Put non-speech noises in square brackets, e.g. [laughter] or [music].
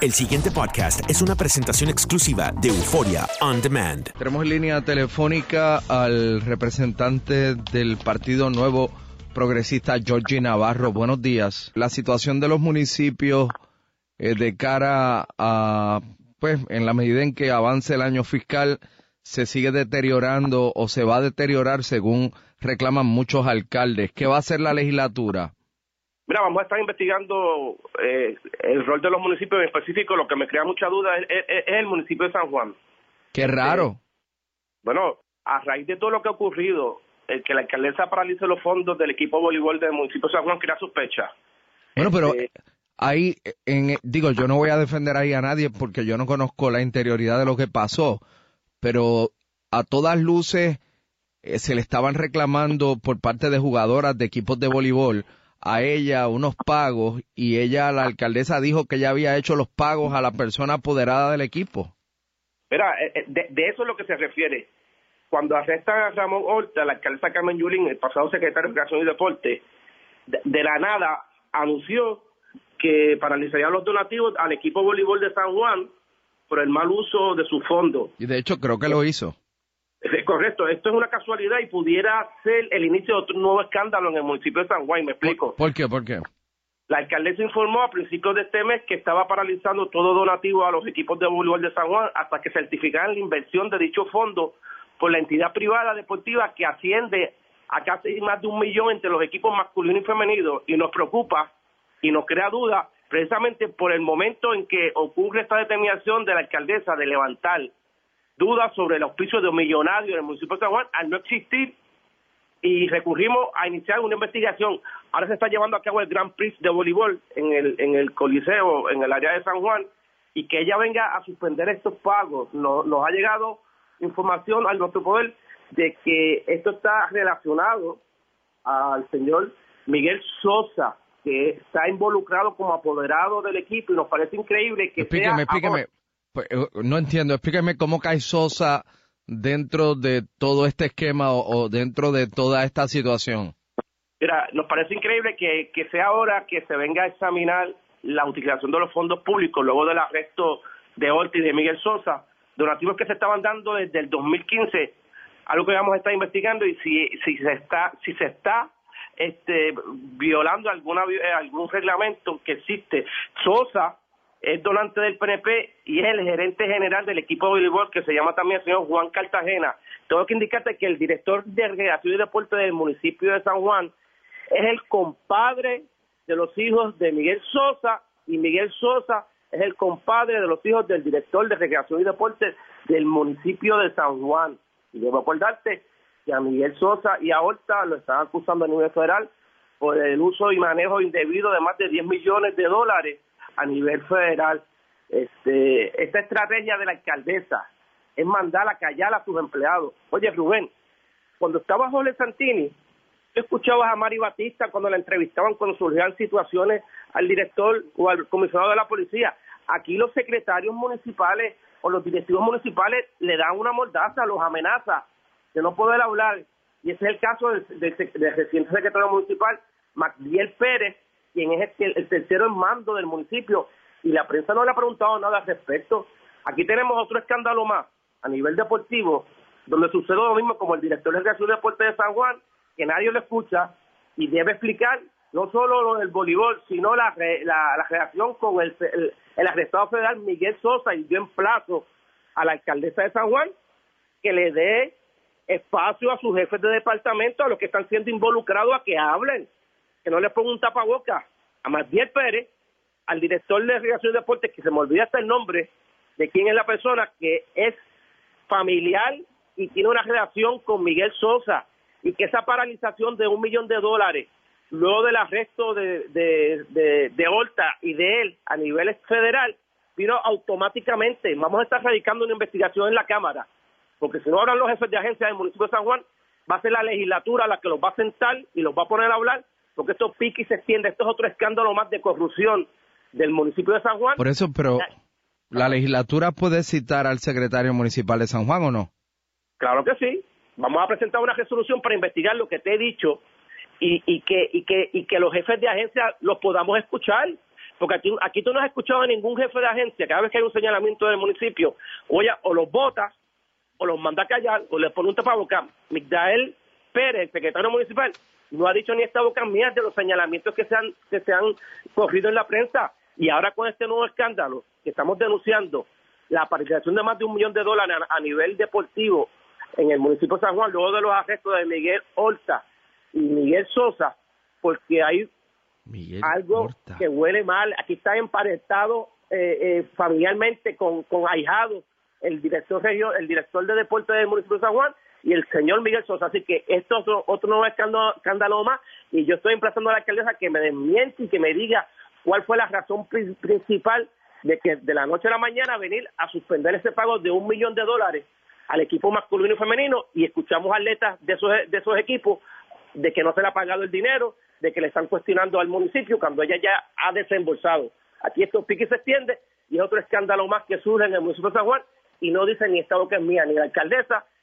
El siguiente podcast es una presentación exclusiva de Euforia On Demand. Tenemos en línea telefónica al representante del Partido Nuevo Progresista, Georgie Navarro. Buenos días. La situación de los municipios eh, de cara a, pues, en la medida en que avance el año fiscal, se sigue deteriorando o se va a deteriorar según reclaman muchos alcaldes. ¿Qué va a hacer la legislatura? Mira, vamos a estar investigando eh, el rol de los municipios en específico. Lo que me crea mucha duda es, es- es el municipio de San Juan. Qué raro. Bueno, a raíz de todo lo que ha ocurrido, el que la alcaldesa paralice los fondos del equipo de voleibol del municipio de San Juan crea sospecha. Bueno, pero eh, ahí, en, digo, yo no voy a defender ahí a nadie porque yo no conozco la interioridad de lo que pasó, pero a todas luces eh, se le estaban reclamando por parte de jugadoras de equipos de voleibol a ella unos pagos y ella, la alcaldesa, dijo que ya había hecho los pagos a la persona apoderada del equipo. Mira, eh, eh, de, de eso es lo que se refiere. Cuando arrestan a Ramón Horta, la alcaldesa Carmen Yulín, el pasado secretario de Educación y Deporte, de, de la nada anunció que paralizaría los donativos al equipo de voleibol de San Juan por el mal uso de su fondo. Y de hecho creo que lo hizo. [laughs] Correcto, esto es una casualidad y pudiera ser el inicio de otro nuevo escándalo en el municipio de San Juan, me explico. ¿Por qué? ¿Por qué? La alcaldesa informó a principios de este mes que estaba paralizando todo donativo a los equipos de voleibol de San Juan hasta que certificaran la inversión de dicho fondo por la entidad privada deportiva que asciende a casi más de un millón entre los equipos masculino y femenino y nos preocupa y nos crea duda precisamente por el momento en que ocurre esta determinación de la alcaldesa de levantar dudas sobre el auspicio de un millonario en el municipio de San Juan al no existir y recurrimos a iniciar una investigación. Ahora se está llevando a cabo el Grand Prix de voleibol en el, en el Coliseo, en el área de San Juan, y que ella venga a suspender estos pagos. Nos, nos ha llegado información al nuestro poder de que esto está relacionado al señor Miguel Sosa, que está involucrado como apoderado del equipo y nos parece increíble que Explíqueme, sea explíqueme. Pues, eh, no entiendo. Explíqueme cómo cae Sosa dentro de todo este esquema o, dentro de toda esta situación. Mira, nos parece increíble que, que sea ahora que se venga a examinar la utilización de los fondos públicos luego del arresto de Ortiz y de Miguel Sosa, donativos que se estaban dando desde el 2015, algo que vamos a estar investigando y si, si se está si se está este, violando alguna eh, algún reglamento que existe. Sosa es donante del PNP y es el gerente general del equipo de voleibol que se llama también el señor Juan Cartagena. Tengo que indicarte que el director de recreación y deporte del municipio de San Juan es el compadre de los hijos de Miguel Sosa y Miguel Sosa es el compadre de los hijos del director de recreación y deporte del municipio de San Juan. Y debo acordarte que a Miguel Sosa y a Horta lo están acusando a nivel federal por el uso y manejo indebido de más de 10 millones de dólares a nivel federal. Este, esta estrategia de la alcaldesa es mandar a callar a sus empleados. Oye, Rubén, cuando estaba Jorge Santini, tú escuchabas a Mari Batista cuando la entrevistaban cuando surgían situaciones al director o al comisionado de la policía. Aquí los secretarios municipales o los directivos municipales le dan una mordaza, los amenaza de no poder hablar. Y ese es el caso del, del del reciente secretario municipal, Magdiel Pérez, quien es el, el tercero en mando del municipio. Y la prensa no le ha preguntado nada al respecto. Aquí tenemos otro escándalo más a nivel deportivo, donde sucede lo mismo como el director de Recreación y Deporte de San Juan, que nadie lo escucha y debe explicar no solo lo del voleibol, sino la, re- la, la relación con el, el, el arrestado federal Miguel Sosa y yo emplazo a la alcaldesa de San Juan que le dé espacio a sus jefes de departamento, a los que están siendo involucrados, a que hablen, que no les ponga un tapaboca a Matiel Pérez, al director de Recreación y Deportes, que se me olvida hasta el nombre de quién es la persona que es familiar y tiene una relación con Miguel Sosa, y que esa paralización de un millón de dólares luego del arresto de, de, de, y de él a nivel federal, vino automáticamente, vamos a estar radicando una investigación en la Cámara, porque si no hablan los jefes de agencia del municipio de San Juan, va a ser la legislatura la que los va a sentar y los va a poner a hablar, porque esto pique y se extiende, esto es otro escándalo más de corrupción del municipio de San Juan. Por eso, pero ¿la legislatura puede citar al secretario municipal de San Juan o no? Claro que sí. Vamos a presentar una resolución para investigar lo que te he dicho y, y que y que y que los jefes de agencia los podamos escuchar porque aquí, aquí tú no has escuchado a ningún jefe de agencia cada vez que hay un señalamiento del municipio o, o los vota o los manda a callar o les pone un tapabocas Migdael Pérez secretario municipal no ha dicho ni esta boca mía de los señalamientos que se han que se han corrido en la prensa y ahora con este nuevo escándalo que estamos denunciando la participación de más de un millón de dólares a, nivel deportivo en el municipio de San Juan luego de los arrestos de Miguel Horta y Miguel Sosa, porque hay Miguel algo Horta. que huele mal. Aquí está emparentado eh, eh, familiarmente con, con ahijado el director el director de deporte del municipio de San Juan y el señor Miguel Sosa. Así que esto es otro, otro nuevo escándalo, más y yo estoy emplazando a la alcaldesa que me desmiente y que me diga cuál fue la razón pri- principal de que de la noche a la mañana venir a suspender ese pago de un millón de dólares al equipo masculino y femenino y escuchamos atletas de esos, de esos equipos de que no se le ha pagado el dinero, de que le están cuestionando al municipio cuando ella ya ha desembolsado. Aquí esto pique y se extiende y es otro escándalo más que surge en el municipio de San Juan y no dice ni Estado que es mía, ni la alcaldesa,